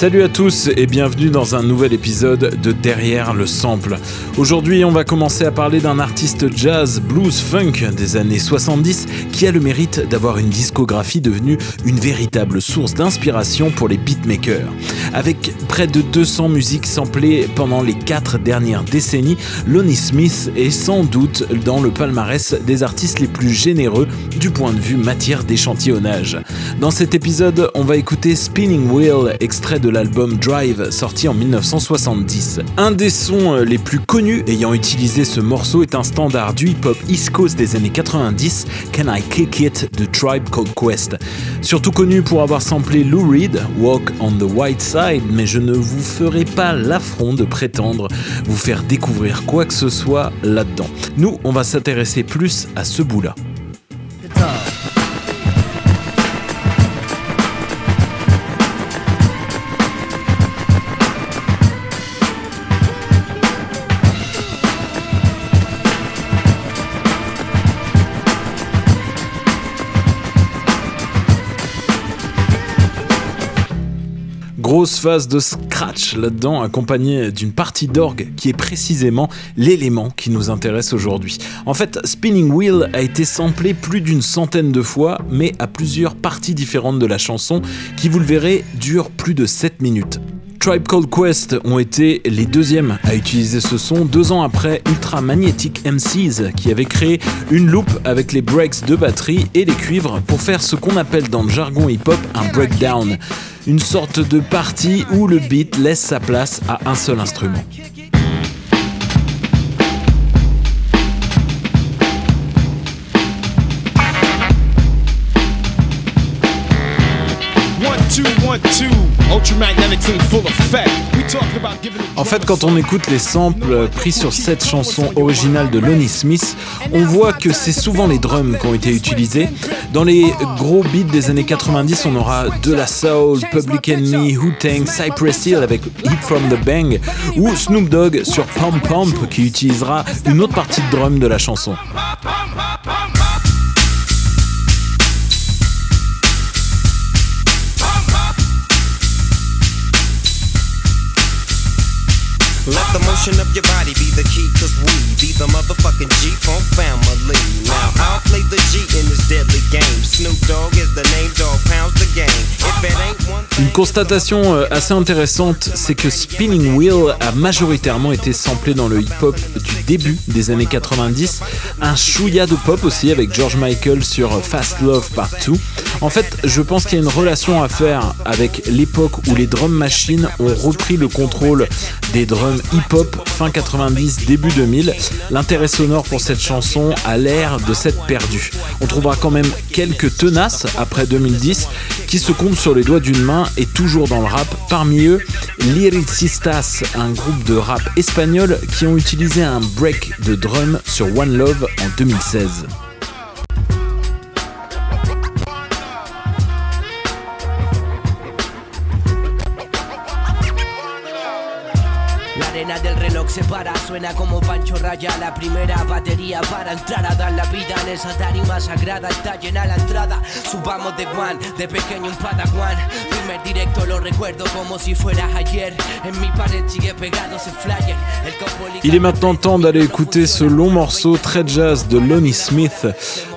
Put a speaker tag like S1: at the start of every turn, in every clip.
S1: Salut à tous et bienvenue dans un nouvel épisode de Derrière le sample. Aujourd'hui, on va commencer à parler d'un artiste jazz, blues, funk des années 70 qui a le mérite d'avoir une discographie devenue une véritable source d'inspiration pour les beatmakers. Avec près de 200 musiques samplées pendant les 4 dernières décennies, Lonnie Smith est sans doute dans le palmarès des artistes les plus généreux du point de vue matière d'échantillonnage. Dans cet épisode, on va écouter Spinning Wheel, extrait de l'album Drive sorti en 1970. Un des sons euh, les plus connus ayant utilisé ce morceau est un standard du hip-hop East Coast des années 90, Can I Kick It de Tribe Called Quest. Surtout connu pour avoir samplé Lou Reed, Walk on the White Side, mais je ne vous ferai pas l'affront de prétendre vous faire découvrir quoi que ce soit là-dedans. Nous, on va s'intéresser plus à ce bout-là. Grosse phase de scratch là-dedans, accompagnée d'une partie d'orgue qui est précisément l'élément qui nous intéresse aujourd'hui. En fait, Spinning Wheel a été samplé plus d'une centaine de fois, mais à plusieurs parties différentes de la chanson, qui vous le verrez, dure plus de 7 minutes. Tribe Called Quest ont été les deuxièmes à utiliser ce son deux ans après Ultra Magnetic MCs qui avait créé une loop avec les breaks de batterie et les cuivres pour faire ce qu'on appelle dans le jargon hip-hop un breakdown, une sorte de partie où le beat laisse sa place à un seul instrument. En fait, quand on écoute les samples pris sur cette chanson originale de Lonnie Smith, on voit que c'est souvent les drums qui ont été utilisés. Dans les gros beats des années 90, on aura De La Soul, Public Enemy, Wu-Tang, Cypress Hill avec Hit From The Bang ou Snoop Dogg sur Pump Pump qui utilisera une autre partie de drum de la chanson. Motion of your body the key, cause we be the motherfucking G Funk family. Now I'll play the G in this deadly game. Snoop Dogg is the name, dog pounds the game. If it ain't one Une constatation euh, assez intéressante, c'est que Spinning Wheel a majoritairement été samplé dans le hip-hop du début des années 90, un chouïa de pop aussi avec George Michael sur Fast Love Part 2. En fait, je pense qu'il y a une relation à faire avec l'époque où les drum machines ont repris le contrôle des drums hip-hop fin 90, début 2000. L'intérêt sonore pour cette chanson a l'air de s'être perdu. On trouvera quand même quelques tenaces après 2010 qui se comptent sur les doigts d'une main et toujours dans le rap. Parmi eux, Liricistas, un groupe de rap espagnol qui ont utilisé un break de drum sur One Love en 2016. Se para, suena como Pancho Raya la primera batería para entrar a dar la vida en esa tarima sagrada. Está llena la entrada, subamos de Juan, de pequeño un padawan. Primer directo lo recuerdo como si fuera ayer. En mi pared sigue pegado ese flyer. Il est maintenant temps d'aller écouter ce long morceau très jazz de Lonnie Smith.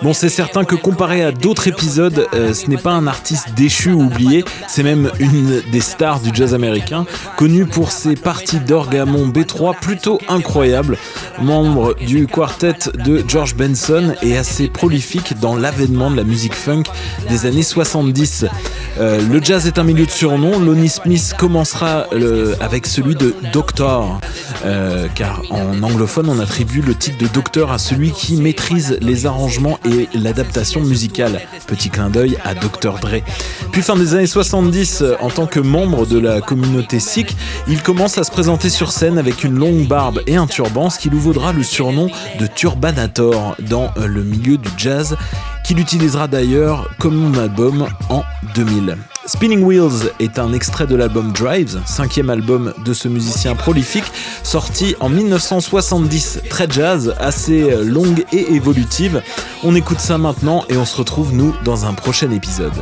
S1: Bon, c'est certain que comparé à d'autres épisodes, euh, ce n'est pas un artiste déchu ou oublié, c'est même une des stars du jazz américain, connu pour ses parties d'orgamon B3 plutôt incroyable, membre du quartet de George Benson et assez prolifique dans l'avènement de la musique funk des années 70. Euh, le jazz est un milieu de surnom, Lonnie Smith commencera avec celui de Doctor, euh, car en anglophone on attribue le titre de Docteur à celui qui maîtrise les arrangements et l'adaptation musicale. Petit clin d'œil à Dr. Dre. Puis fin des années 70, en tant que membre de la communauté sikh, il commence à se présenter sur scène avec une longue barbe et un turban, ce qui lui vaudra le surnom de Turbanator dans le milieu du jazz, qu'il utilisera d'ailleurs comme album en 2000. Spinning Wheels est un extrait de l'album Drives, cinquième album de ce musicien prolifique, sorti en 1970, très jazz, assez longue et évolutive. On écoute ça maintenant et on se retrouve nous dans un prochain épisode.